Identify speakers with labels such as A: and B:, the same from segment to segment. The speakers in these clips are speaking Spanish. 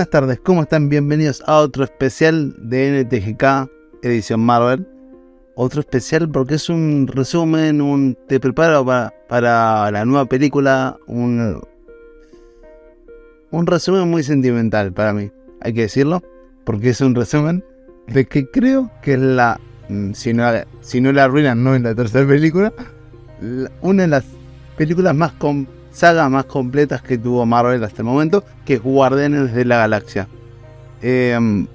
A: Buenas tardes, ¿cómo están? Bienvenidos a otro especial de NTGK, edición Marvel. Otro especial porque es un resumen, un te preparo para, para la nueva película, un, un resumen muy sentimental para mí, hay que decirlo, porque es un resumen de que creo que es la, mm, si no, si no la arruinan, no en la tercera película, la- una de las películas más com- sagas más completas que tuvo Marvel hasta el momento, que es Guardianes de la Galaxia. Eh,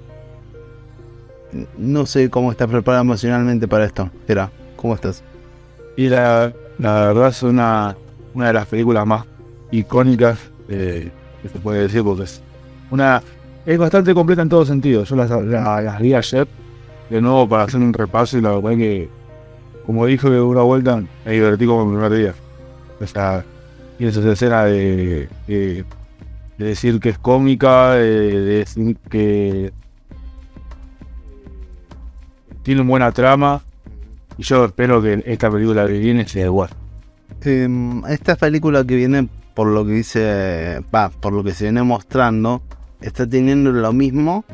A: no sé cómo estás preparado emocionalmente para esto. Espera, ¿cómo estás?
B: Y la, la verdad es una, una de las películas más icónicas eh, que se puede decir, porque es una es bastante completa en todo sentido. Yo las, la- las vi ayer de nuevo para hacer un repaso y la verdad que, como dije de una vuelta, me divertí como el primer día. O sea, y esa escena de, de, de decir que es cómica, de, de decir que tiene una buena trama. Y yo espero que esta película que viene sea igual.
A: Eh, esta película que viene, por lo que dice, por lo que se viene mostrando, está teniendo lo mismo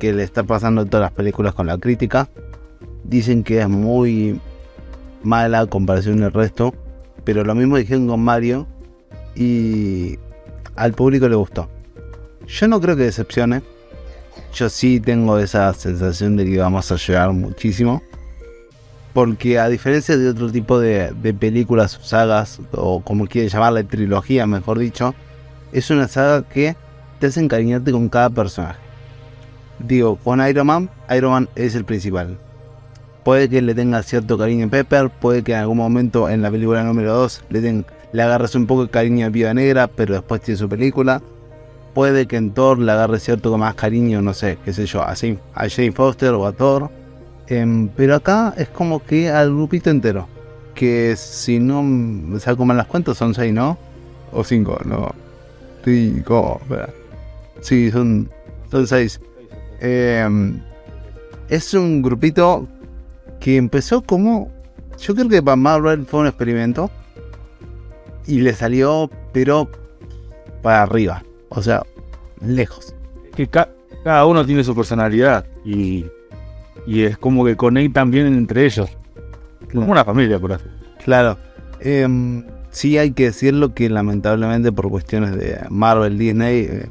A: que le está pasando a todas las películas con la crítica. Dicen que es muy mala comparación del resto, pero lo mismo dijeron con Mario y al público le gustó. Yo no creo que decepcione. Yo sí tengo esa sensación de que vamos a llegar muchísimo. Porque a diferencia de otro tipo de, películas sagas, o como quiere llamarla, trilogía, mejor dicho, es una saga que te hace encariñarte con cada personaje. Digo, con Iron Man, Iron Man es el principal. Puede que le tenga cierto cariño a Pepper, puede que en algún momento en la película número 2 le, den- le agarres un poco de cariño a Viuda Negra, pero después tiene su película. Puede que en Thor le agarre cierto más cariño, no sé, qué sé yo, a Jane, a Jane Foster o a Thor. Em, pero acá es como que al grupito entero. Que si no me saco mal las cuentas son 6, ¿no? O 5, no. ¿cómo? Espera. Sí, son 6. es un grupito que empezó como. Yo creo que para Marvel fue un experimento. Y le salió, pero para arriba. O sea, lejos.
B: Que ca- cada uno tiene su personalidad y, y es como que conectan bien entre ellos. Como una familia, por así.
A: Claro. Em, sí hay que decirlo que lamentablemente por cuestiones de Marvel, Disney, eh,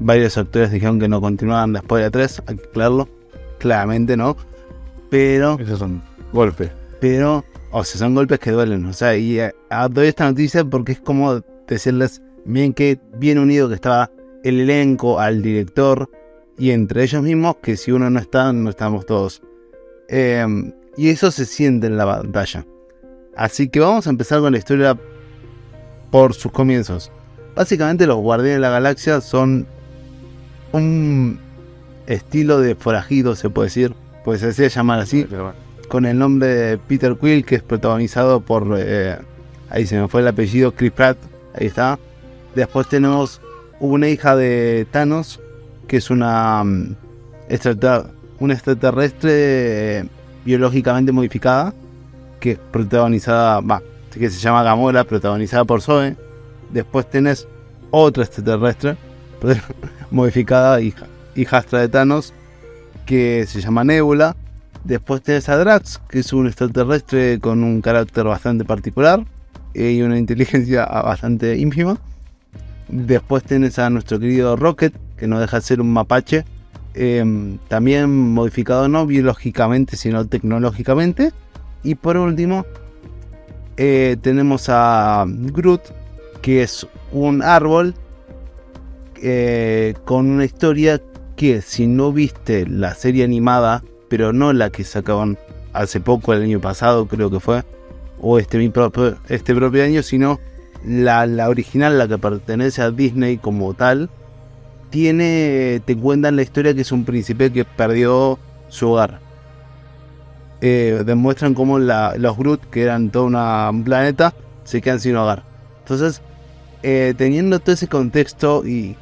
A: varios actores dijeron que no continuaban después de 3, hay que aclararlo. Claramente no. Pero,
B: Esos son golpes.
A: pero, o sea, son golpes que duelen. O sea, y eh, doy esta noticia porque es como decirles bien que bien unido que estaba el elenco, al director y entre ellos mismos, que si uno no está, no estamos todos. Em, y eso se siente en la pantalla. Así que vamos a empezar con la historia por sus comienzos. Básicamente los Guardianes de la Galaxia son un estilo de forajido, se puede decir, pues se decía llamar así, con el nombre de Peter Quill, que es protagonizado por, eh, ahí se me fue el apellido, Chris Pratt, ahí está. Después tenemos una hija de Thanos, que es una, mm, extrater- una extraterrestre eh, biológicamente modificada, que es protagonizada, va, que se llama Gamora, protagonizada por Zoe. Después tenés otra extraterrestre, modificada, hija, hijastra de Thanos, que se llama Nebula. Después tenés a Drax, que es un extraterrestre con un carácter bastante particular eh, y una inteligencia ah, bastante ínfima. Después tenés a nuestro querido Rocket, que no deja de ser un mapache, eh, también modificado no biológicamente, sino tecnológicamente. Y por último, eh, tenemos a Groot, que es un árbol eh, con una historia que si no viste la serie animada, pero no la que sacaban hace poco, el año pasado creo que fue, o este, mi propio, este propio año, sino la, la original, la que pertenece a Disney como tal, tiene, te cuentan la historia que es un príncipe que perdió su hogar. Eh, demuestran cómo la- los Groot, que eran todo una- un planeta, se quedan sin hogar. Entonces, eh, teniendo todo ese contexto y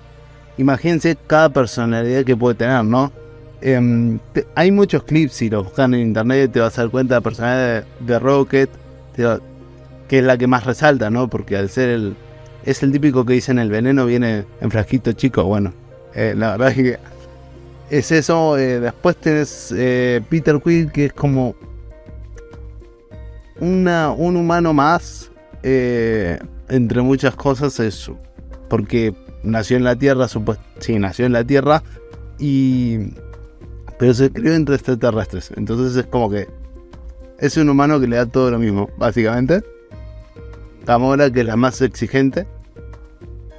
A: imagínense cada personalidad que puede tener, ¿no? Em, hay muchos clips, si los buscan en internet te vas a dar cuenta de la personalidad de, de Rocket, que es la que más resalta, ¿no? Porque al ser el... Es el típico que dicen el veneno viene en frasquito chico, bueno. Eh, la verdad es que es eso. eh, después tenés eh, Peter Quill, que es como una, un humano más, entre muchas cosas, eso. Porque nació en la Tierra, supuest sí, nació en la Tierra, y pero se crió entre extraterrestres. Entonces es como que es un humano que le da todo lo mismo, básicamente. Gamora, que es la más exigente.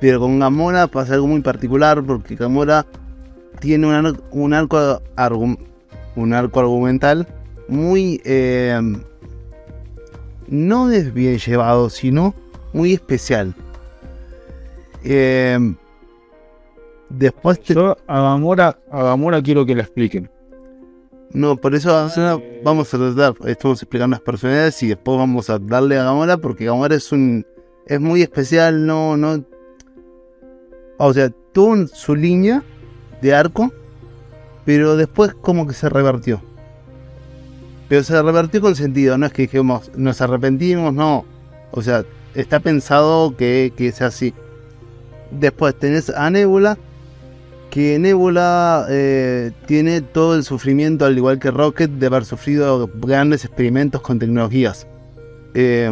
A: Pero con Gamora pasa algo muy particular porque Gamora tiene un, un arco un arco argumental muy eh, no es llevado, sino muy especial. Eh, después te-
B: Yo a Gamora, a Gamora quiero que la expliquen.
A: No, por eso ahora vamos a tratar, estamos explicando las personalidades y después vamos a darle a Gamora porque Gamora es un es muy especial, no no o sea, tuvo un- su línea de arco, pero después como que se revertió. Pero se revertió con sentido, no es que dijimos nos arrepentimos, no. O sea, está pensado que, que sea así. Después tenés a Nebula, que Nebula eh, tiene todo el sufrimiento, al igual que Rocket, de haber sufrido grandes experimentos con tecnologías. Eh,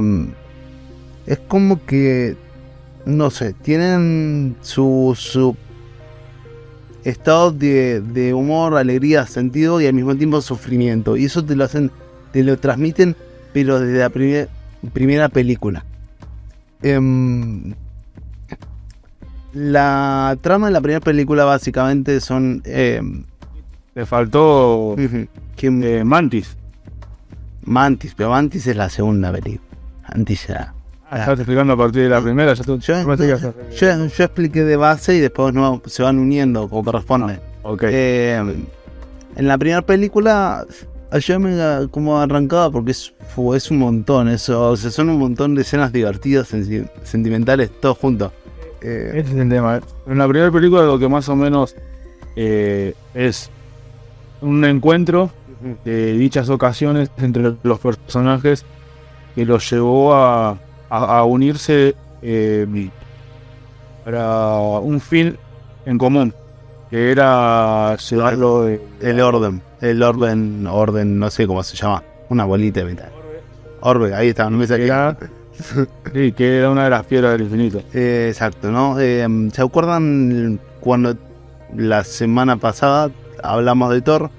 A: es como que, no sé, tienen su, su estado de, de humor, alegría, sentido y al mismo tiempo sufrimiento. Y eso te lo hacen, te lo transmiten, pero desde la primer- primera película. Em, la trama de la primera película básicamente son... em,
B: Le faltó
A: ¿quién?
B: eh, Mantis.
A: Mantis, pero Mantis es la segunda película. Mantis ya...
B: Ah, Estás explicando a partir de la primera. Ya tú-
A: Yo,
B: yo
A: yo, yo expliqué de base y después no, se van uniendo como corresponde.
B: Ok.
A: Eh, en la primera película, yo me como arrancaba porque es, es un montón, eso, o sea, son un montón de escenas divertidas, sentimentales, todos juntos. Eh,
B: Ese es el tema. En la primera película lo que más o menos eh, es un encuentro de dichas ocasiones entre los personajes que los llevó a, a- a unirse eh, para un fin en común, que era llevarlo de...
A: el orden, el orden, orden, no sé cómo se llama, una bolita de metal. Orbe, ahí está, no me saqué.
B: Sí, que era una de las piedras del infinito.
A: Eh, exacto, ¿no? Eh, ¿Se acuerdan cuando la semana pasada hablamos de Thor?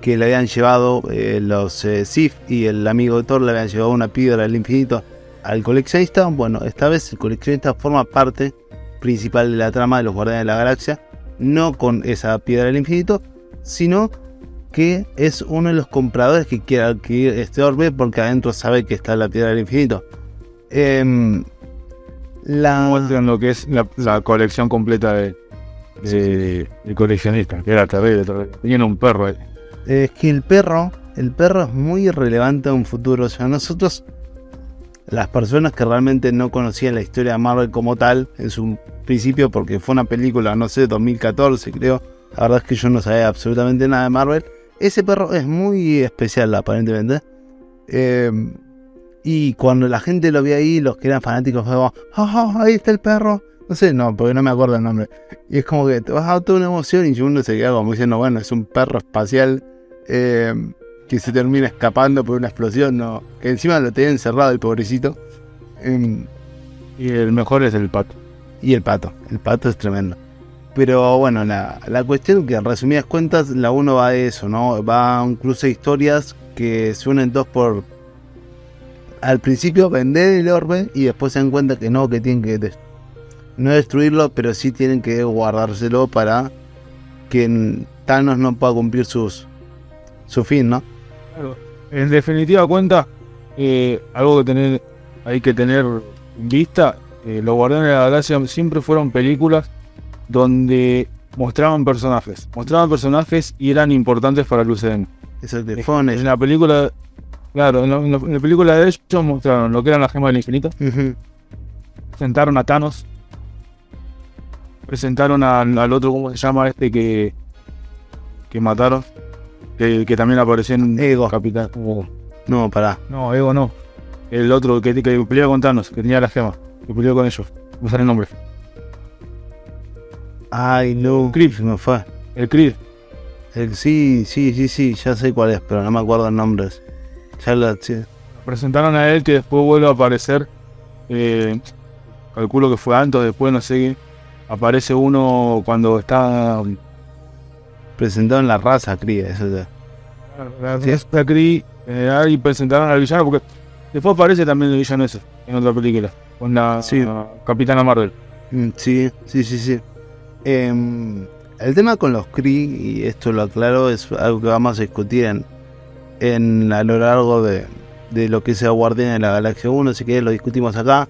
A: Que le habían llevado eh, los Sith y el amigo de Thor le habían llevado una piedra del infinito al coleccionista. Bueno, esta vez el coleccionista forma parte principal de la trama de los Guardianes de la Galaxia, no con esa piedra del infinito, sino que es uno de los compradores que quiere adquirir este orbe porque adentro sabe que está la piedra del infinito. Em, la,
B: muestran lo que es la, la colección completa de, coleccionista, que era terrible, terrible. Tenían un perro.
A: Es que el perro, el perro es muy relevante en un futuro. O sea, nosotros, las personas que realmente no conocían la historia de Marvel como tal, en su principio, porque fue una película, no sé, 2014 creo. La verdad es que yo no sabía absolutamente nada de Marvel. Ese perro es muy especial, aparentemente. Eh, y cuando la gente lo vio ahí, los que eran fanáticos, fue como, "Ah, ah, ahí está el perro. No sé, no, porque no me acuerdo el nombre. Y es como que te vas a dar toda una emoción y uno se queda como diciendo, bueno, es un perro espacial eh, que se termina escapando por una explosión, no, que encima lo tenía encerrado el pobrecito. Em,
B: Y el mejor es el pato.
A: y el pato, el pato es tremendo. Pero bueno, la, la cuestión que en resumidas cuentas, la uno va de eso, ¿no? Va a un cruce de historias que se unen dos por... Al principio vender el orbe y después se dan cuenta que no, que tienen que des- no destruirlo, pero sí tienen que guardárselo para que Thanos no pueda cumplir sus su fin, ¿no?
B: En definitiva cuenta, eh, algo que tener, hay que tener en vista, eh, los Guardianes de la Galaxia siempre fueron películas donde mostraban personajes, mostraban personajes y eran importantes para el UCM.
A: Eso te fue
B: En la película, claro, en la, en película de ellos mostraron lo que eran las gemas del infinito,
A: Ujú.
B: presentaron a Thanos, presentaron al, al otro, ¿cómo se llama este que, que mataron? Que, que también apareció en
A: Ego.
B: Capitán. como-
A: No, pará.
B: No, Ego no. El otro que, que peleó con Thanos, que tenía las gemas, que peleó con ellos. No sale el nombre.
A: Ay, no.
B: Creed.
A: me fue.
B: El Creed.
A: El, sí, sí, sí, sí, ya sé cuál es, pero no me acuerdo el nombre. Lo, sí.
B: Presentaron a él que después vuelve a aparecer. eh, calculo que fue antes, después no sé qué. Aparece uno cuando está.
A: Presentado en la raza, cría, eso ya.
B: La, Creed general y presentaron al villano porque después aparece también el villano ese en otra película. Con la
A: Sí.
B: la Capitana Marvel.
A: Mm, Sí, sí, sí, sí. Em, el tema con los Kree, y esto lo aclaro, es algo que vamos a discutir en, en a lo largo de, de lo que sea Guardián de la Galaxia 1, así que lo discutimos acá.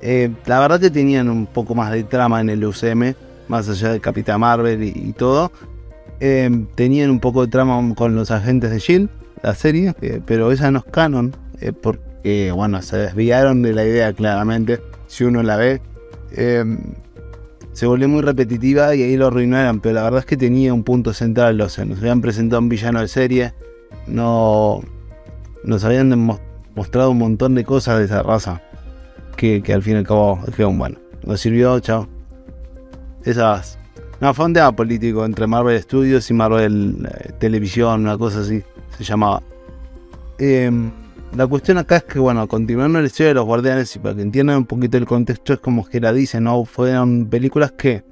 A: Eh, la verdad que tenían un poco más de trama en el UCM, más allá de Capitán Marvel y, todo. Em, tenían un poco de trama con los agentes de Shield, la serie, eh, pero esa no es canon, eh, porque, bueno, se desviaron de la idea claramente, si uno la ve. Se volvió muy repetitiva y ahí lo arruinaron, pero la verdad es que tenía un punto central, o sea, nos habían presentado un villano de serie, no nos habían mostrado un montón de cosas de esa raza, que, que al fin y al cabo dijeron, bueno, nos sirvió, chao. Esas... No, fue político entre Marvel Studios y Marvel eh, Televisión, una cosa así se llamaba. Em, la cuestión acá es que, bueno, continuando la historia de los guardianes, y para que entiendan un poquito el contexto, es como que la dice, ¿no? Fueron películas que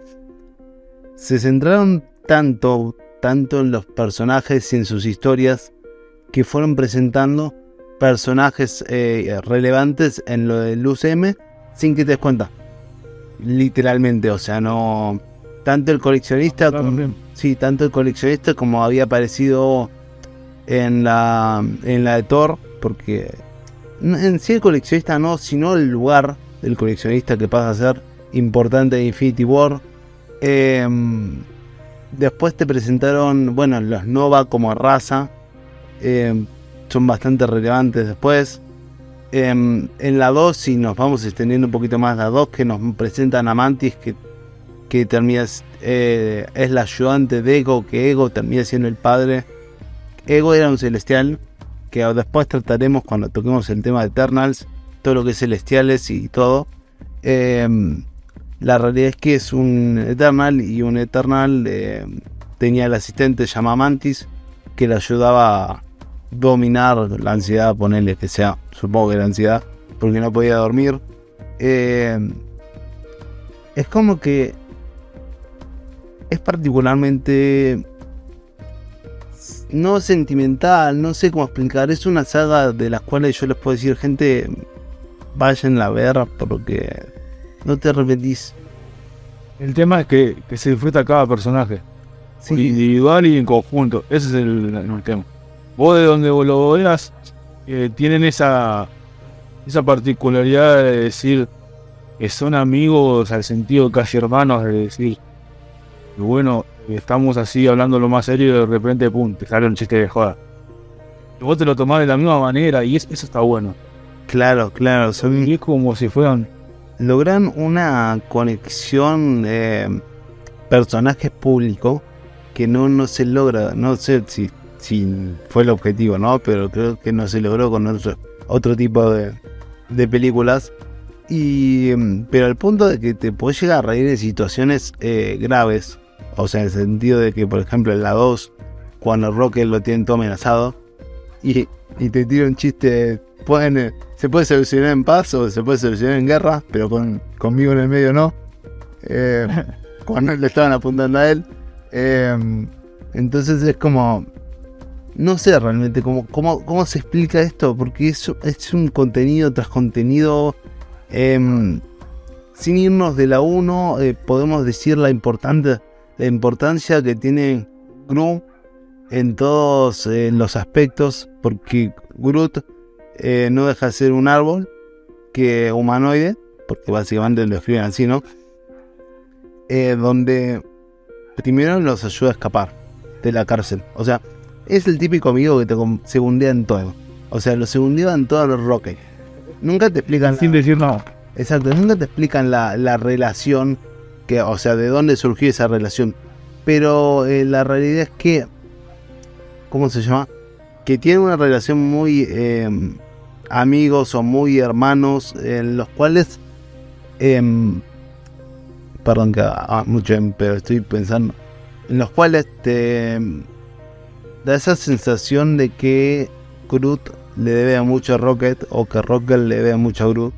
A: se centraron tanto, tanto en los personajes y en sus historias, que fueron presentando personajes eh, relevantes en lo del UCM sin que te des cuenta. Literalmente, o sea, no. Tanto el coleccionista como. Sí, tanto el coleccionista como había aparecido en la, en la de Thor, porque en sí el coleccionista no, sino el lugar del coleccionista que pasa a ser importante en Infinity War. Em, después te presentaron, bueno, los Nova como raza, em, son bastante relevantes después. Em, en la 2, si nos vamos extendiendo un poquito más, la 2 que nos presentan a Mantis, que, que termina, eh, es la ayudante de Ego, que Ego termina siendo el padre. Ego era un celestial, que después trataremos cuando toquemos el tema de Eternals, todo lo que es celestiales y todo. Em, la realidad es que es un Eternal y un Eternal eh, tenía el asistente llamado Mantis que le ayudaba dominar la ansiedad, ponerle que sea, supongo que la ansiedad, porque no podía dormir. Eh, es como que es particularmente no sentimental, no sé cómo explicar. Es una saga de las cuales yo les puedo decir, gente, vayan a ver porque no te arrepentís.
B: El tema es que, que se disfruta cada personaje.
A: Sí.
B: Individual y en conjunto. Ese es el, el tema. Vos de donde vos lo veas, eh, tienen esa, esa particularidad de decir que son amigos al sentido casi hermanos, de decir, bueno, estamos así hablando lo más serio y de repente, pum, te sale un chiste de joda. Y vos te lo tomás de la misma manera y es- eso está bueno.
A: Claro, claro, son
B: Y es como si fueran
A: logran una conexión eh, personaje público que no, no se logra, no sé si, si fue el objetivo, ¿no? Pero creo que no se logró con otro, otro tipo de, de películas. Y, mm, pero al punto de que te puedes llegar a reír de situaciones eh, graves, o sea, en el sentido de que, por ejemplo, en la 2, cuando Rocket lo tienen todo amenazado, y, y te tira un chiste, pueden, se puede solucionar en paz o se puede solucionar en guerra, pero con, conmigo en el medio no. Eh, cuando le estaban apuntando a él. Eh, entonces es como, no sé realmente cómo, cómo, cómo se explica esto, porque es, es un contenido tras contenido. em, sin irnos de la 1, eh, podemos decir la, importante, importancia que tiene Gru en todos los aspectos, porque Groot eh, no deja de ser un árbol que humanoide, porque básicamente lo escriben así, ¿no? Eh, donde primero los ayuda a escapar de la cárcel. O sea, es el típico amigo que te segundea en todo. O sea, lo segundea en todos los Rocket. Nunca te explican.
B: sin decir nada.
A: Exacto, nunca te explican la, la relación, que, o sea, de dónde surgió esa relación. Pero eh, la realidad es que, ¿cómo se llama? Que tiene una relación muy eh, amigos o muy hermanos, en los cuales em, perdón que haga mucho, en- pero estoy pensando, en los cuales te da esa sensación de que Groot le debe mucho a Rocket o que Rocket le debe mucho a Groot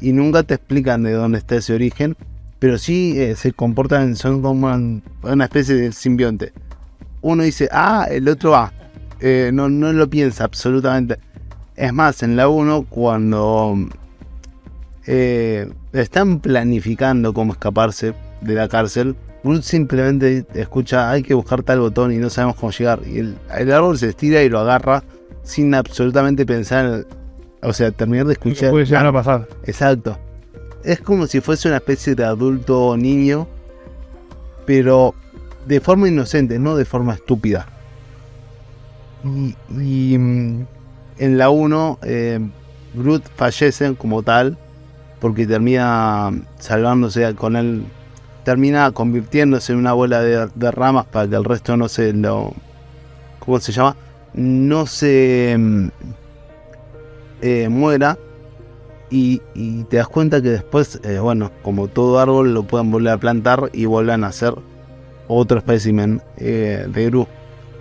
A: y nunca te explican de dónde está ese origen, pero sí eh, se comportan, son como un- una especie de simbionte. Uno dice A, el otro A. Eh, no, no lo piensa absolutamente. Es más, en la 1, cuando eh, están planificando cómo escaparse de la cárcel, Groot simplemente escucha hay que buscar tal botón y no sabemos cómo llegar. Y el, el árbol se estira y lo agarra sin absolutamente pensar, en- o sea, terminar de
B: ¿Qué
A: escuchar.
B: puede llegar a pasar?
A: Exacto. Es como si fuese una especie de adulto o niño, pero de forma inocente, no de forma estúpida. Y, y, mm, en la 1, eh, Groot fallece como tal, porque termina salvándose con él, termina convirtiéndose en una bola de, ramas para que el resto no se lo. ¿Cómo se llama? No se mm, eh, muera. Y, te das cuenta que después, eh, bueno, como todo árbol, lo pueden volver a plantar y vuelvan a hacer otro espécimen eh, de Groot.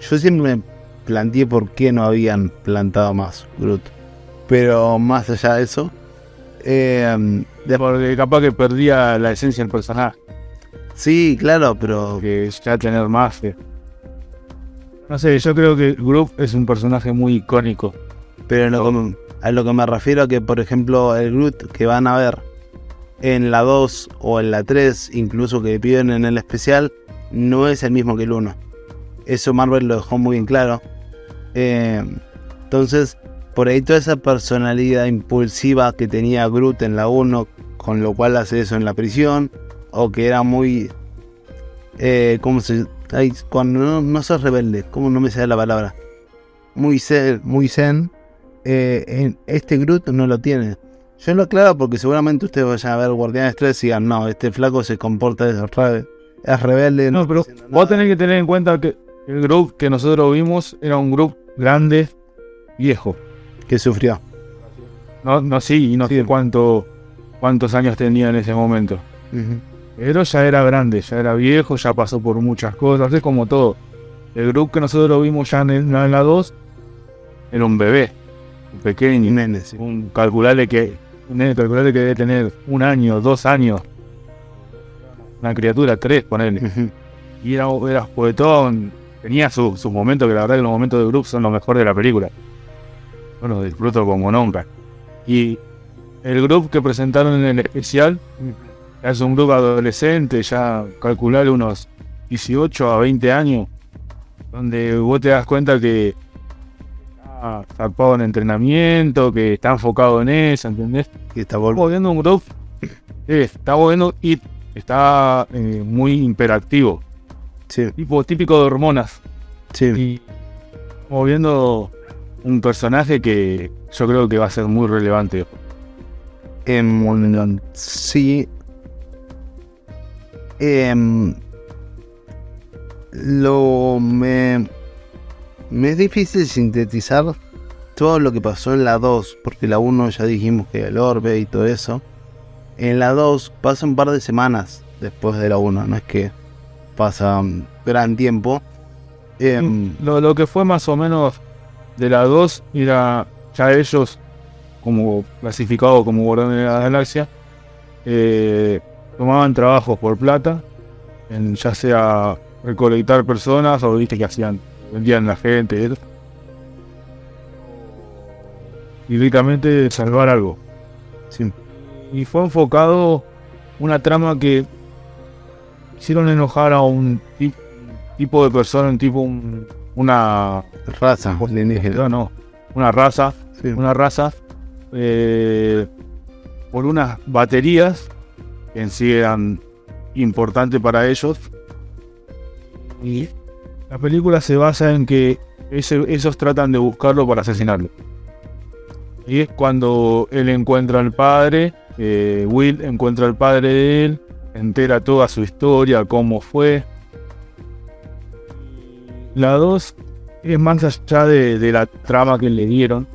A: Yo siempre me planteé por qué no habían plantado más Groot. Pero más allá de eso, de-
B: Porque capaz que perdía la esencia del personaje.
A: Sí, claro, pero
B: Que ya tener más. eh. No sé, yo creo que Groot es un personaje muy icónico.
A: Pero lo que- a lo que me refiero a que, por ejemplo, el Groot que van a ver en la 2 o en la 3, incluso que piden en el especial, no es el mismo que el 1. Eso Marvel lo dejó muy en claro. Eh, entonces, por ahí toda esa personalidad impulsiva que tenía Groot en la 1, con lo cual hace eso en la prisión, o que era muy... Eh, ¿Cómo se...? ay, cuando no, no sos rebelde, ¿cómo no me sale la palabra? Muy zen, muy zen. eh, en este Groot no lo tiene. Yo lo aclaro porque seguramente ustedes vayan a ver Guardianes 3 y digan, no, este flaco se comporta de re- es rebelde.
B: No, pero
A: está haciendo
B: vos
A: nada".
B: tenés que tener en cuenta que el Groot que nosotros vimos era un Groot grande, viejo.
A: que sufrió.
B: No, no sí, y no
A: Sí.
B: sé cuánto, cuántos años tenía en ese momento.
A: Ujú.
B: Pero ya era grande, ya era viejo, ya pasó por muchas cosas, es como todo. El Groot que nosotros vimos ya en, el- en la 2 era un bebé, un pequeño,
A: nene, sí.
B: un calculable que, un nene calculable que debe tener un año, dos años. Una criatura, tres, ponele.
A: Ujú.
B: Y era, era juguetón, tenía su- sus momentos, que la verdad que los momentos de Groot son los mejores de la película. Yo los disfruto como nunca. Y el grupo que presentaron en el especial es un grupo adolescente, ya calcular unos 18 a 20 años, donde vos te das cuenta que está zarpado en entrenamiento, que está enfocado en eso, ¿entendés?
A: Y está vol-
B: Estamos viendo un grupo, eh, estamos viendo y está eh, muy imperactivo,
A: Sí,
B: tipo típico de hormonas.
A: sí.
B: Y estamos viendo un personaje que yo creo que va a ser muy relevante.
A: Em, sí. Em, lo me, me es difícil sintetizar todo lo que pasó en la 2, porque la 1 ya dijimos que el orbe y todo eso. En la 2 pasa un par de semanas después de la 1, no es que pasa un gran tiempo. Em,
B: Lo, lo que fue más o menos de la 2 era ya ellos, como clasificados como guardianes de la galaxia, eh, tomaban trabajos por plata, en ya sea recolectar personas o viste que hacían, vendían la gente y eso. Y salvar algo.
A: sí,
B: Y fue enfocado una trama que hicieron enojar a un ti- tipo de persona, un tipo, un- una
A: raza
B: no, no, una raza,
A: Sí.
B: una raza eh, por unas baterías en sí eran importantes para ellos. Y la película se basa en que ese- esos tratan de buscarlo para asesinarlo. Y es cuando él encuentra al padre, eh, Will encuentra al padre de él, entera toda su historia, cómo fue. La 2 es más allá de, de la trama que le dieron,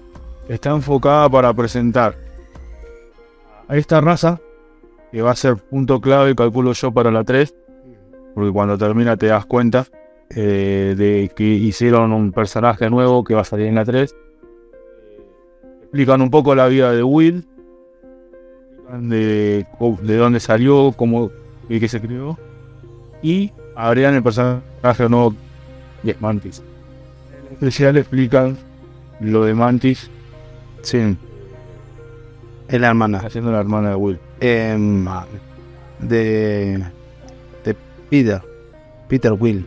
B: está enfocada para presentar a esta raza que va a ser punto clave, calculo yo, para la 3, porque cuando termina te das cuenta eh, de que hicieron un personaje nuevo que va a salir en la 3. Explican un poco la vida de Will, de, de dónde salió, cómo y qué se creó, y agregan el personaje nuevo que es Mantis. En especial explican lo de Mantis.
A: Sí. Es la hermana.
B: Haciendo la hermana de Will.
A: Em, de. de Peter. Peter Will.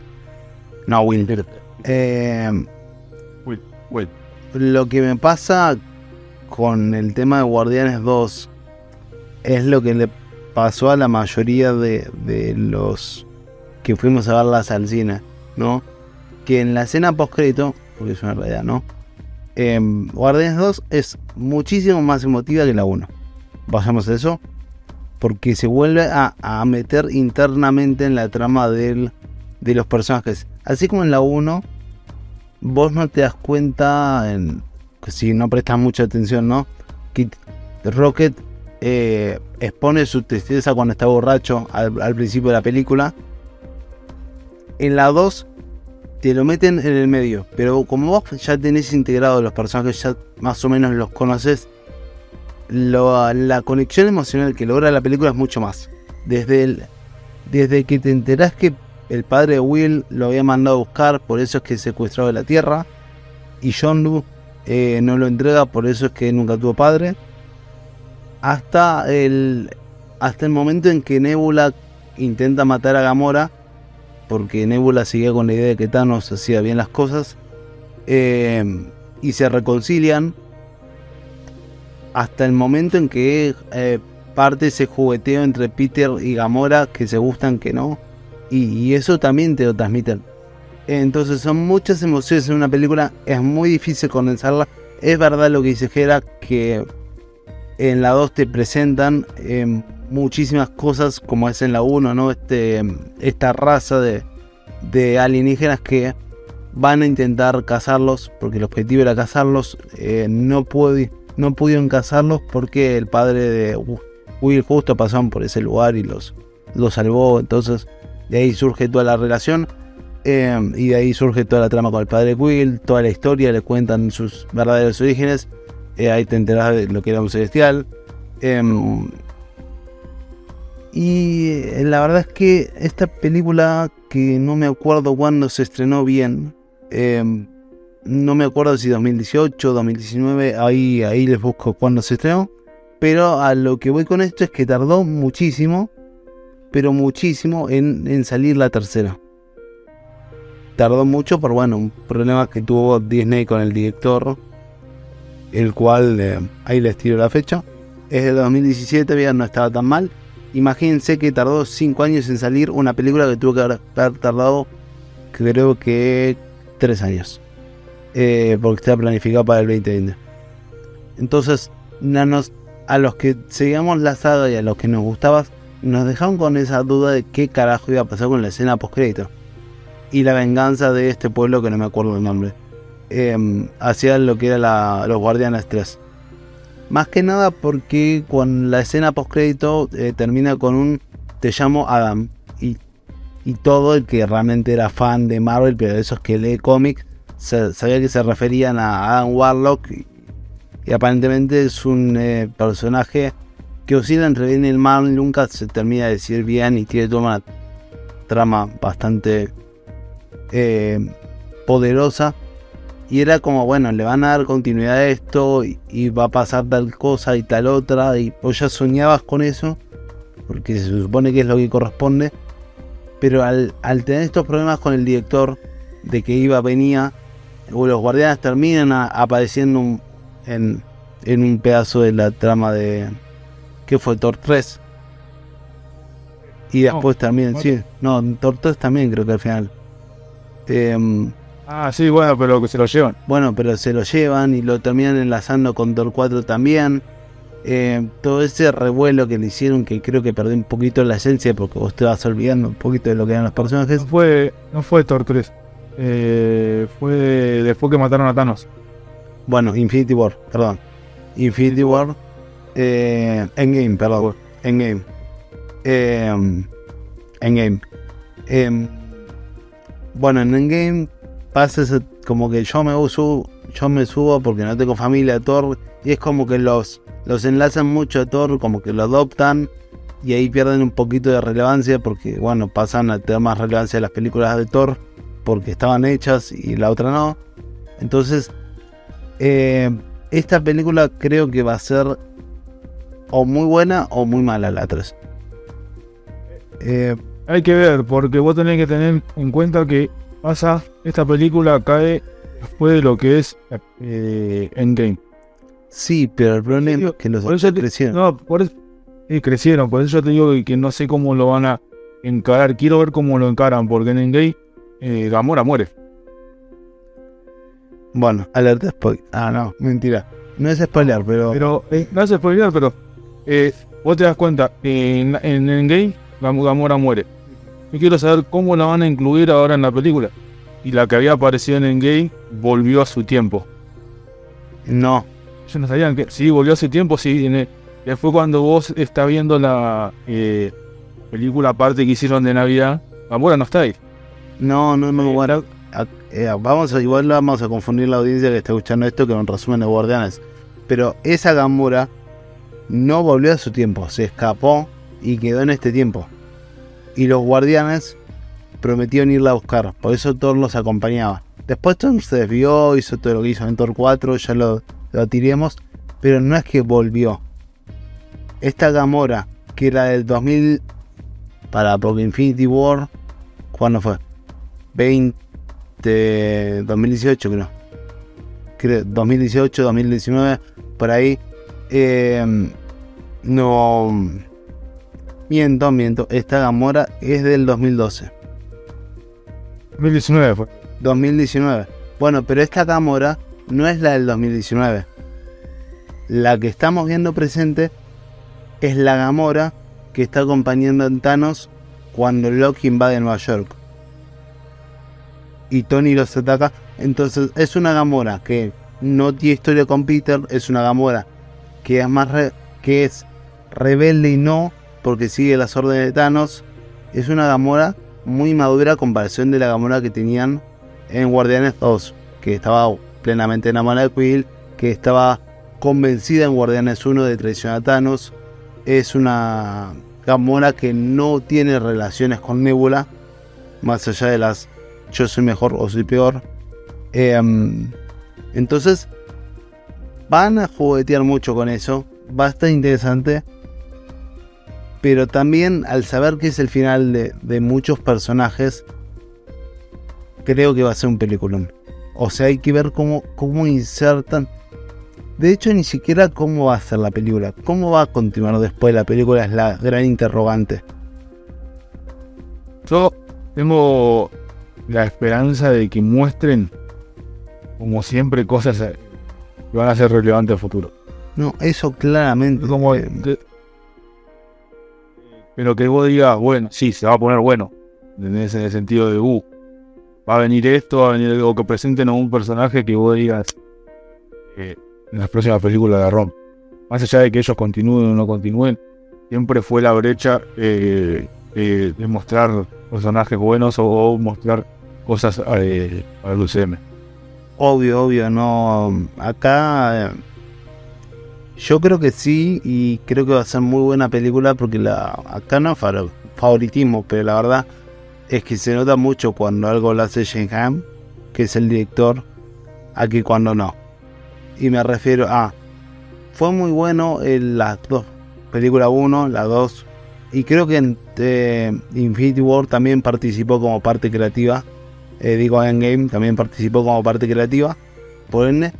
A: No, Will. Em,
B: Will. Will.
A: lo que me pasa con el tema de Guardianes 2 es lo que le pasó a la mayoría de, de los que fuimos a verlas al cine, ¿no? Que en la escena post-crédito, porque es una realidad, ¿no? Em, Guardianes 2 es muchísimo más emotiva que la 1. Vayamos a eso. Porque se vuelve a, meter internamente en la trama de los personajes. Así como en la 1, vos no te das cuenta, en, si no prestas mucha atención, ¿no? Que Rocket eh, expone su tristeza cuando está borracho al, al principio de la película. En la 2 te lo meten en el medio, pero como vos ya tenés integrado los personajes, ya más o menos los conoces, la conexión emocional que logra la película es mucho más. Desde, desde que te enterás que el padre de Will lo había mandado a buscar, por eso es que secuestró de la Tierra, y John Doe eh, no lo entrega, por eso es que nunca tuvo padre, hasta el, hasta el momento en que Nebula intenta matar a Gamora, porque Nebula seguía con la idea de que Thanos hacía bien las cosas, eh, y se reconcilian hasta el momento en que eh, parte ese jugueteo entre Peter y Gamora, que se gustan, que no, y, eso también te lo transmiten. Entonces son muchas emociones en una película, es muy difícil condensarla. Es verdad lo que dice Jera, que en la 2 te presentan eh, muchísimas cosas como es en la 1, ¿no? Este, esta raza de, de alienígenas que van a intentar cazarlos, porque el objetivo era cazarlos, eh, no, no pudieron cazarlos porque el padre de Wi- Will justo pasaron por ese lugar y los, los salvó, entonces de ahí surge toda la relación. eh, y de ahí surge toda la trama con el padre Will, toda la historia, le cuentan sus verdaderos orígenes. eh, ahí te enteras de lo que era un celestial. Y eh, la verdad es que esta película, que no me acuerdo cuándo se estrenó bien, em, no me acuerdo si 2018, 2019, ahí, ahí les busco cuándo se estrenó. Pero a lo que voy con esto es que tardó muchísimo, pero muchísimo en, en salir la tercera. Tardó mucho por, bueno, un problema que tuvo Disney con el director, el cual eh, ahí les tiro la fecha. Es de 2017, bien, no estaba tan mal. Imagínense que tardó 5 años en salir una película que tuvo que haber tardado, creo que 3 años. Eh, porque está planificado para el 2020. Entonces, a los que seguíamos la saga y a los que nos gustaba, nos dejaron con esa duda de qué carajo iba a pasar con la escena post-crédito. Y la venganza de este pueblo que no me acuerdo el nombre. Eh, hacia lo que era la- los Guardianes 3. Más que nada porque con la escena post-crédito eh, termina con un te llamo Adam. Y, y todo el que realmente era fan de Marvel, pero de esos que lee cómics, sabía que se referían a Adam Warlock. Y, y aparentemente es un eh, personaje que oscila entre bien y el mal, nunca se termina de decir bien y tiene toda una trama bastante eh, poderosa. Y era como, bueno, le van a dar continuidad a esto y, y va a pasar tal cosa y tal otra. Y vos ya soñabas con eso, porque se supone que es lo que corresponde. Pero al, al tener estos problemas con el director, de que iba, venía, o los guardianes terminan a- apareciendo un- en, en un pedazo de la trama de. que fue Thor 3. Y después terminan, sí, no, Thor 3 también creo que al final. Em,
B: Ah, sí, bueno, pero que se lo llevan.
A: bueno, pero se lo llevan y lo terminan enlazando con Thor 4 también. Eh, todo ese revuelo que le hicieron, que creo que perdió un poquito la esencia, porque vos te vas olvidando un poquito de lo que eran los personajes.
B: No fue, no fue Thor 3. Eh, fue después que mataron a Thanos.
A: Bueno, Infinity War, perdón. Infinity War. Eh, Endgame, perdón. Endgame. Endgame. Eh, bueno, en Endgame pasa ese- como que yo me subo, yo me subo porque no tengo familia a Thor y es como que los, los enlazan mucho a Thor, como que lo adoptan y ahí pierden un poquito de relevancia porque, bueno, pasan a tener más relevancia las películas de Thor porque estaban hechas y la otra no. Entonces, eh, esta película creo que va a ser o muy buena o muy mala la 3. Eh,
B: Hay que ver, porque vos tenés que tener en cuenta que pasa, esta película cae después de lo que es eh, Endgame.
A: sí, pero el problema es que los
B: por eso te-
A: crecieron.
B: No, por eso crecieron, por eso yo te digo que, que no sé cómo lo van a encarar. Quiero ver cómo lo encaran, porque en Endgame eh, Gamora muere.
A: Bueno, alerta spoiler. Ah, no, mentira. No es spoiler, pero,
B: Pero, eh, no hace spoiler, pero eh, vos te das cuenta, en, en Endgame Gam- Gamora muere. Yo quiero saber cómo la van a incluir ahora en la película. Y la que había aparecido en Endgame volvió a su tiempo.
A: no.
B: Yo no sabían que sí, volvió a su tiempo, sí. en el- después cuando vos estás viendo la eh, película aparte que hicieron de Navidad, Gamora no está ahí.
A: No, no, no, bueno, a- eh, vamos a, igual vamos a confundir la audiencia que está escuchando esto con un resumen de Guardianes. Pero esa Gamora no volvió a su tiempo, se escapó y quedó en este tiempo. Y los Guardianes prometieron irla a buscar, por eso Thor los acompañaba. Después Thor se desvió, hizo todo lo que hizo en Thor 4, ya lo debatiremos, pero no es que volvió. Esta Gamora, que era del 2000, para Infinity War, ¿cuándo fue? 20 2018 creo. creo 2018 2019 por ahí eh, no miento miento esta Gamora es del 2012
B: 2019 fue.
A: 2019 bueno pero esta Gamora no es la del 2019 la que estamos viendo presente es la Gamora que está acompañando a Thanos cuando Loki invade Nueva York y Tony los ataca. Entonces es una Gamora que no tiene historia con Peter, es una Gamora que es más re- que es rebelde y no porque sigue las órdenes de Thanos. Es una Gamora muy madura a comparación de la Gamora que tenían en Guardianes 2, que estaba plenamente enamorada de Quill, que estaba convencida en Guardianes 1 de traicionar a Thanos. Es una Gamora que no tiene relaciones con Nebula, más allá de las yo soy mejor o soy peor. Em, entonces, van a juguetear mucho con eso. Va a estar interesante. Pero también, al saber que es el final de, de muchos personajes, creo que va a ser un peliculón. O sea, hay que ver cómo, cómo insertan. De hecho, ni siquiera cómo va a ser la película. Cómo va a continuar después la película es la gran interrogante.
B: Yo tengo la esperanza de que muestren, como siempre, cosas que van a ser relevantes al futuro.
A: No, eso claramente.
B: Como
A: eh,
B: pero que vos digas, bueno, sí, se va a poner bueno. En el sentido de, uh, va a venir esto, va a venir, o que presenten a un personaje que vos digas eh, en las próximas películas de Rom. Más allá de que ellos continúen o no continúen, siempre fue la brecha eh, eh, de mostrar personajes buenos o, o mostrar cosas eh, para el UCM.
A: Obvio, obvio, no. Acá. Eh, yo creo que sí, y creo que va a ser muy buena película porque la acá no favoritismo, pero la verdad es que se nota mucho cuando algo lo hace Jane Hamm, que es el director, a que cuando no. Y me refiero a. Fue muy bueno en las dos. Película 1, la 2. Y creo que en eh, Infinity War también participó como parte creativa eh, digo Endgame, también participó como parte creativa. Por ende,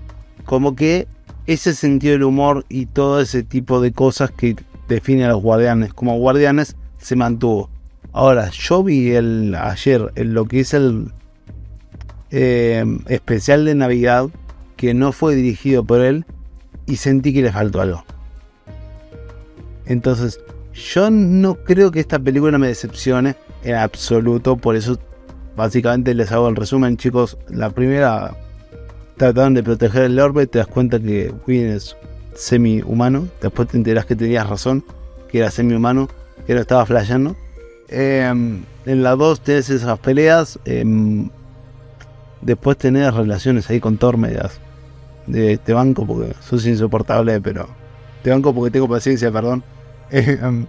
A: como que ese sentido del humor y todo ese tipo de cosas que define a los guardianes como guardianes se mantuvo. Ahora, yo vi el ayer en lo que es el eh, especial de Navidad que no fue dirigido por él y sentí que le faltó algo. Entonces, yo no creo que esta película me decepcione en absoluto, por eso Básicamente les hago el resumen, chicos. La primera trataron de proteger el orbe, te das cuenta que Win es semi-humano. Después te enterás que tenías razón, que era semi-humano. que no estaba flasheando. Em, en la 2 tenés esas peleas. em, después tenés relaciones ahí con Thor medias. De, te banco porque sos insoportable, pero. Te banco porque tengo paciencia, perdón. Em,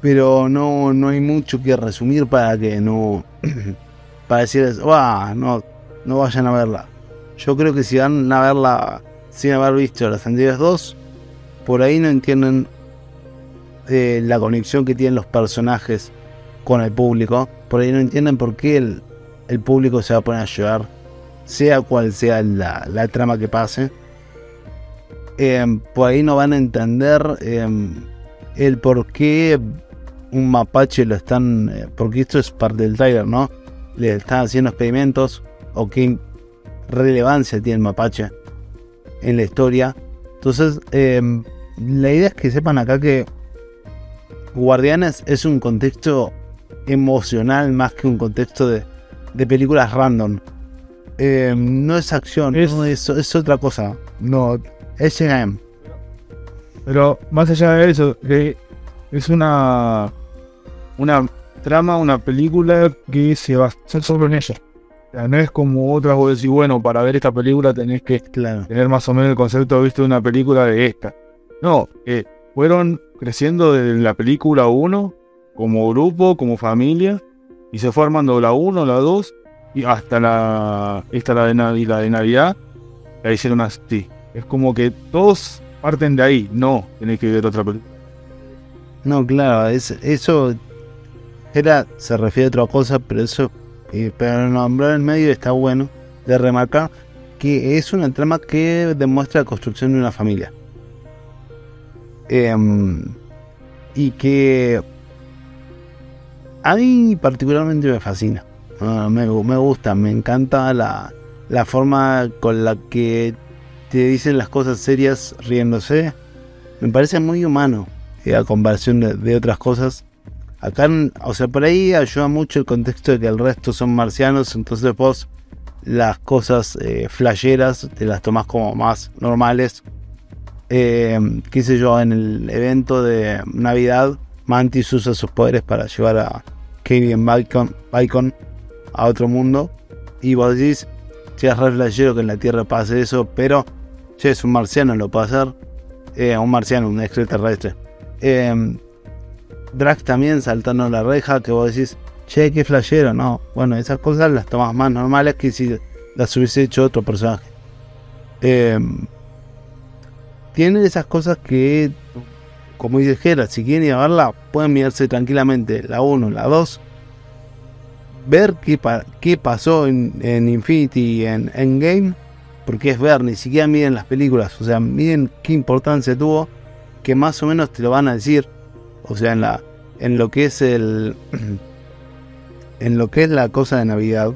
A: pero no, no hay mucho que resumir para que no. para decirles, "Buah, no, no vayan a verla. Yo creo que si van a verla sin haber visto las anteriores dos, por ahí no entienden eh, la conexión que tienen los personajes con el público. Por ahí no entienden por qué el, público se va a poner a llorar, sea cual sea la, trama que pase. Eh, por ahí no van a entender eh, el por qué un mapache lo están. eh, porque esto es parte del trailer, ¿no? Le están haciendo experimentos o qué relevancia tiene el mapache en la historia. Entonces, eh, la idea es que sepan acá que Guardianes es un contexto emocional más que un contexto de, de películas random. Eh, no es acción,
B: Es-
A: no es, es otra cosa. No, es M.
B: Pero más allá de eso, es una una trama, una película que se va a hacer no es como otras vos decís, bueno, para ver esta película tenés que
A: Claro.
B: tener más o menos el concepto viste de una película de esta. No, eh, fueron creciendo desde la película 1, como grupo, como familia, y se fue armando la 1, la 2, y hasta la, esta la de, la de Navidad, la hicieron así. Es como que todos parten de ahí, no tenés que ver otra película.
A: No, claro, es, eso era, se refiere a otra cosa, pero eso, eh, pero nombrar en medio está bueno de remarcar que es una trama que demuestra la construcción de una familia. Em, y que a mí particularmente me fascina. Ah, me, me gusta, me encanta la, la forma con la que te dicen las cosas serias riéndose. Me parece muy humano eh, a comparación de otras cosas. Acá, o sea, por ahí ayuda mucho el contexto de que el resto son marcianos, entonces vos las cosas eh, flasheras te las tomás como más normales. Eh, yo, en el evento de Navidad, Mantis usa sus poderes para llevar a Kevin Bacon, a otro mundo. Y vos decís, si es re flashero que en la Tierra pase eso, pero, che, es un marciano, lo puede hacer. Eh, un marciano, un extraterrestre. Drax también saltando la reja, que vos decís, che, qué flashero, no. Bueno, esas cosas las tomas más normales que si las hubiese hecho otro personaje. Eh, tienen esas cosas que, como dice Gera, si quieren ir a verla, pueden mirarse tranquilamente la 1, la 2, ver qué pasó en, en Infinity y en Endgame, porque es ver, ni siquiera miren las películas, o sea, miren qué importancia tuvo, que más o menos te lo van a decir, o sea, en la en lo que es el en lo que es la cosa de Navidad,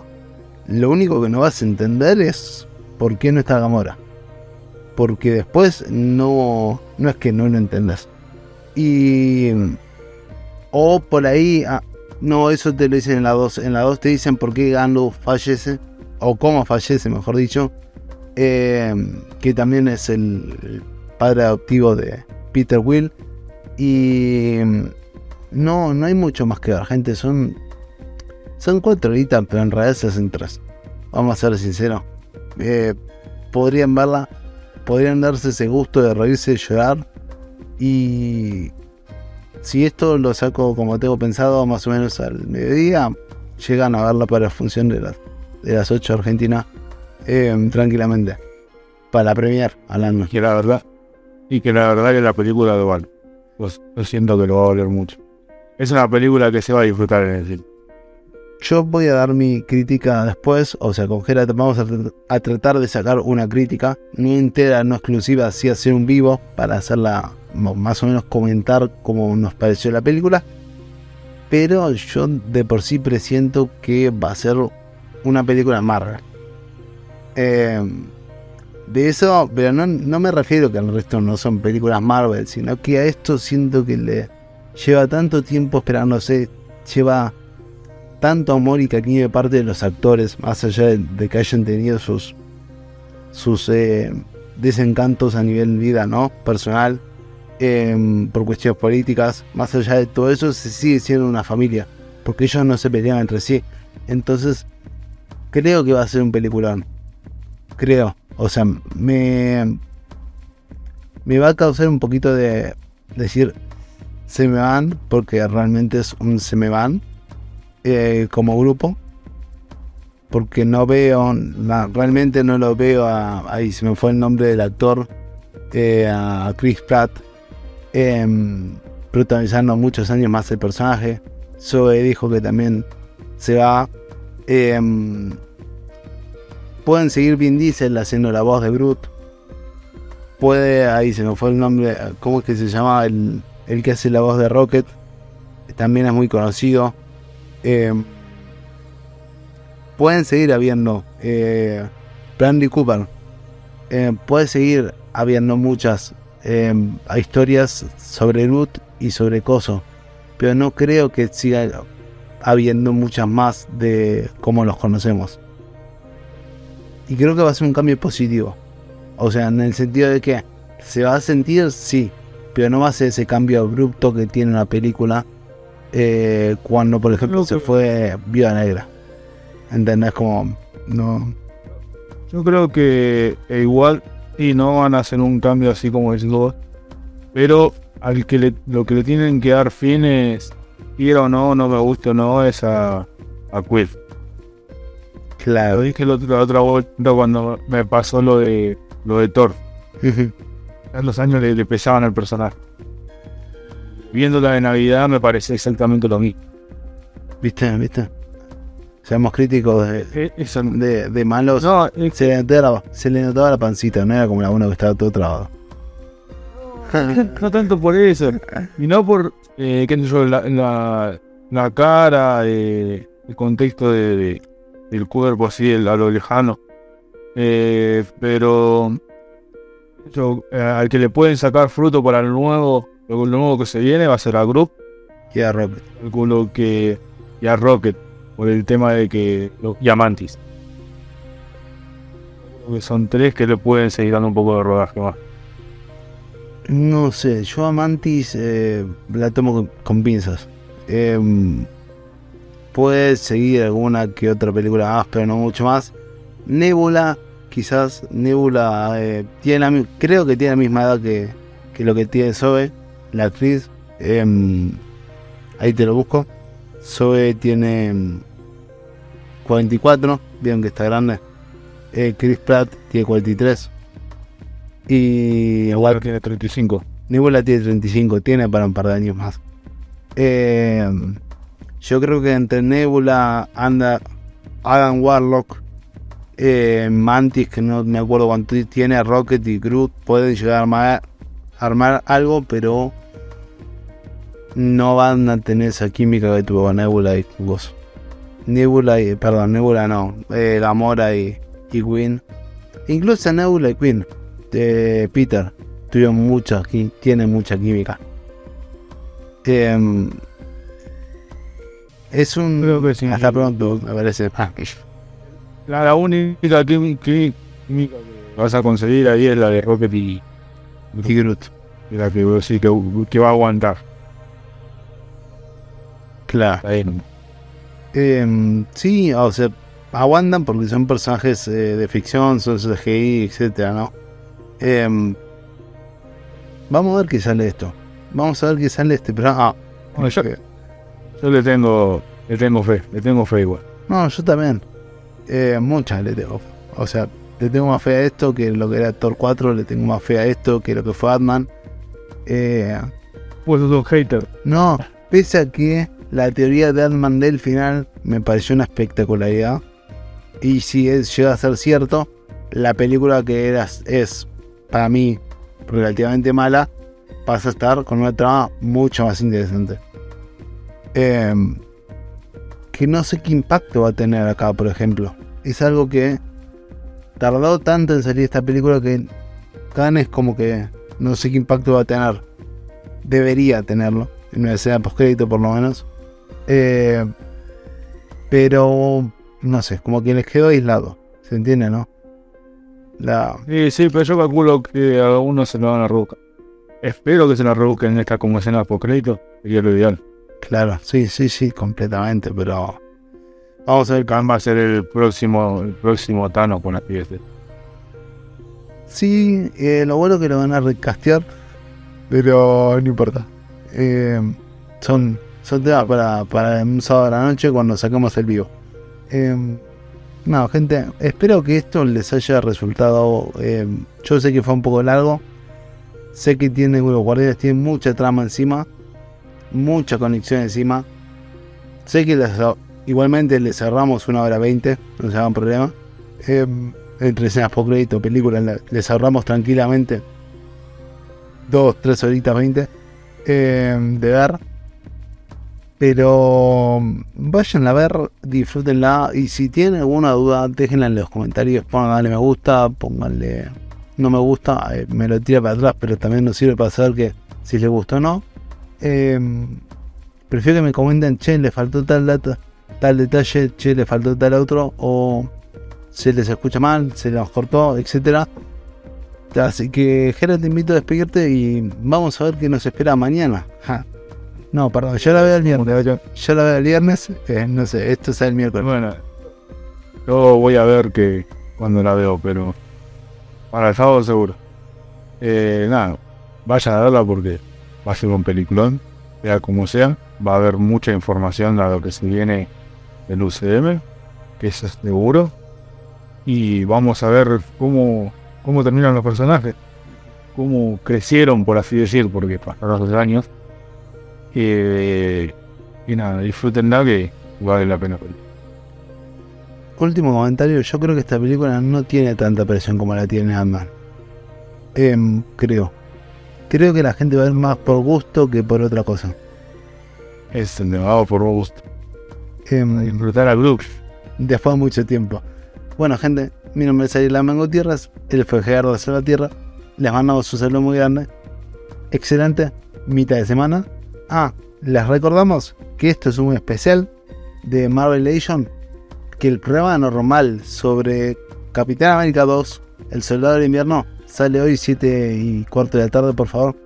A: lo único que no vas a entender es por qué no está Gamora. Porque después no no es que no lo entendás. Y o por ahí ah, no, eso te lo dicen en la 2. En la 2 te dicen por qué Gandalf fallece o cómo fallece, mejor dicho. eh, que también es el, el padre adoptivo de Peter Will. Y no, no hay mucho más que ver, gente. Son, son cuatro horitas, pero en realidad se hacen tres. Vamos a ser sinceros. Eh, podrían verla, podrían darse ese gusto de reírse y llorar. Y si esto lo saco como tengo pensado, más o menos al mediodía, llegan a verla para la función de las, de las 8 Argentina eh, tranquilamente. Para premiar, hablando.
B: que la verdad, y que la verdad que la película lo vale. Pues, yo siento que lo va a valer mucho. Es una película que se va a disfrutar en el cine.
A: Yo voy a dar mi crítica después, o sea, con Gerard vamos a, a tratar de sacar una crítica, no entera, no exclusiva, sí hacer un vivo para hacerla, más o menos comentar cómo nos pareció la película. Pero yo de por sí presiento que va a ser una película Marvel. Eh, de eso, pero no, no me refiero que al resto no son películas Marvel, sino que a esto siento que le lleva tanto tiempo esperándose, lleva tanto amor y cariño de parte de los actores, más allá de, de que hayan tenido sus sus eh, desencantos a nivel vida, ¿no? Personal. em, por cuestiones políticas, más allá de todo eso, se sigue siendo una familia, porque ellos no se pelean entre sí. Entonces, creo que va a ser un peliculón. Creo. O sea, me, me va a causar un poquito de decir, se me van, porque realmente es un se me van eh, como grupo. Porque no veo, realmente no lo veo a, ahí se me fue el nombre del actor, eh, a Chris Pratt, em, protagonizando muchos años más el personaje. Zoe dijo que también se va. Em, pueden seguir Vin Diesel haciendo la voz de Brute. Puede, ahí se me fue el nombre, ¿cómo es que se llama? El, el que hace la voz de Rocket. También es muy conocido. Eh, pueden seguir habiendo eh, Brandy Cooper. Eh, puede seguir habiendo muchas eh, historias sobre Ruth y sobre Coso. Pero no creo que siga habiendo muchas más de como los conocemos. Y creo que va a ser un cambio positivo. O sea, en el sentido de que se va a sentir, sí, pero no va a ser ese cambio abrupto que tiene una película eh, cuando, por ejemplo, se fue Viuda Negra. ¿Entendés? Como, no.
B: Yo creo que e igual, y no van a hacer un cambio así como es vos, pero al que le, lo que le tienen que dar fin es, quiera o no, no me gusta o no, es a, a Quill.
A: Claro.
B: Lo dije la otra vuelta cuando me pasó lo de lo de Thor los años le, pesaban al personaje. Viéndola de Navidad me parece exactamente lo mismo.
A: ¿Viste? ¿Viste? Seamos críticos de,
B: eh,
A: de, malos. No, se, le notaba, se, le notaba, la pancita, no era como la uno que estaba todo trabado.
B: No, tanto por eso, y no por eh, la, la, cara, el contexto de, del cuerpo así, a lo lejano. Eh, pero eh, al que le pueden sacar fruto para lo nuevo, lo, nuevo que se viene va a ser a Group
A: y a Rocket.
B: que, y a Rocket, por el tema de que. y a Mantis. son tres que le pueden seguir dando un poco de rodaje más.
A: No sé, yo a Mantis eh, la tomo con, pinzas. Em, puede seguir alguna que otra película más, pero no mucho más. Nebula quizás Nebula eh, tiene creo que tiene la misma edad que, lo que tiene Zoe, la actriz. Em, ahí te lo busco. Zoe tiene 44, em, vieron que está grande. Eh, Chris Pratt tiene 43. Y
B: igual tiene 35.
A: Nebula tiene 35, tiene para un par de años más. Em, yo creo que entre Nebula anda Adam Warlock eh, Mantis, que no me acuerdo cuánto tiene, Rocket y Groot, pueden llegar a armar, algo, pero no van a tener esa química que tuvo Nebula y Gozo. Nebula y, perdón, Nebula no, eh, Gamora y, y Queen. Incluso Nebula y Queen, de Peter, tuvieron mucha, tienen mucha química. Em, es un. Hasta pronto, me parece. Ah,
B: la, única química que vas a conseguir ahí es la de Rocket y,
A: Groot.
B: La que, sí, que, va a aguantar.
A: Claro. Eh, sí, o sea, aguantan porque son personajes eh, de ficción, son CGI, etcétera, ¿no? Em, vamos a ver qué sale esto. Vamos a ver qué sale este programa.
B: Ah, yo, yo le tengo, le tengo fe, le tengo fe igual.
A: No, yo también. Eh, muchas le tengo. O sea, le tengo más fe a esto que lo que era Thor 4, le tengo más fe a esto que lo que fue Batman.
B: Eh, pues sos un hater.
A: No, pese a que la teoría de Batman del final me pareció una espectacularidad. Y si es, llega a ser cierto, la película que era, es para mí relativamente mala, pasa a estar con una trama mucho más interesante. Eh, que no sé qué impacto va a tener acá, por ejemplo. Es algo que tardó tanto en salir esta película que Khan es como que no sé qué impacto va a tener. Debería tenerlo, en una escena postcrédito por lo menos. Eh, pero no sé, como que les quedó aislado. ¿Se entiende, no?
B: Sí, sí, pero yo calculo que a algunos se lo van a roca. espero que se la rebusquen en esta como escena por crédito, sería lo ideal.
A: Claro, sí, sí, sí, completamente, pero vamos a ver.
B: Khan va a ser el próximo, el próximo Thanos con la pieza.
A: Sí, eh, lo bueno que lo van a recastear, pero no importa. Eh, son, son temas para, para un sábado a la noche cuando saquemos el vivo. Eh, no, gente, espero que esto les haya resultado. yo sé que fue un poco largo. Sé que tiene, los guardianes tienen mucha trama encima. Mucha conexión encima. Sé que les- igualmente le cerramos una hora veinte, no se hagan problema. Eh, entre escenas por crédito, películas, le- le cerramos tranquilamente dos, tres horitas veinte eh, de ver. Pero vayan a ver, disfrútenla. Y si tienen alguna duda, déjenla en los comentarios. Pónganle me gusta, pónganle no me gusta. eh, me lo tira para atrás, pero también nos sirve para saber que si les gustó o no. Eh, prefiero que me comenten, che, le faltó tal dato, tal detalle, che, le faltó tal otro. O se les escucha mal, se les cortó, etcétera. Así que, Jera, te invito a despedirte y vamos a ver qué nos espera mañana. Ja. No, perdón, ya la veo el viernes. Ya la veo el viernes. eh, no sé, esto es el miércoles.
B: Bueno, yo voy a ver que cuando la veo, pero para el sábado seguro. Eh, nada, vayan a verla porque va a ser un peliculón, sea como sea. Va a haber mucha información de lo que se viene del UCM, que eso es seguro. Y vamos a ver cómo, cómo terminan los personajes, cómo crecieron, por así decir, porque pasaron los años. Eh, y nada, disfrútenla que vale la pena.
A: Último comentario, yo creo que esta película no tiene tanta presión como la tiene Ant-Man. Em, creo. Creo que la gente va a ver más por gusto que por otra cosa.
B: Es el por gusto.
A: Em,
B: Disfrutar a Brooks.
A: después de mucho tiempo. Bueno, gente, mi nombre es Ariel Mango Tierras, él fue Gerardo de Selva Tierra. Les mandamos un saludo muy grande. Excelente mitad de semana. Ah, les recordamos que esto es un especial de Marvel Legend. Que el programa normal sobre Capitán América 2, El Soldado del Invierno, sale hoy 7 y cuarto de la tarde, por favor.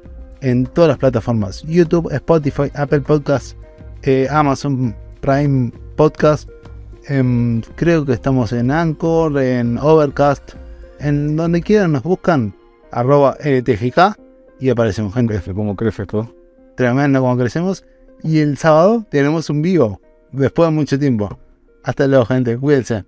A: En todas las plataformas: YouTube, Spotify, Apple Podcasts, eh, Amazon Prime Podcast. Em, creo que estamos en Anchor, en Overcast, en donde quieran nos buscan, arroba y aparecemos, gente.
B: Crece, cómo crece todo.
A: Tremendo como crecemos. Y el sábado tenemos un vivo, después de mucho tiempo. Hasta luego, gente. Cuídense.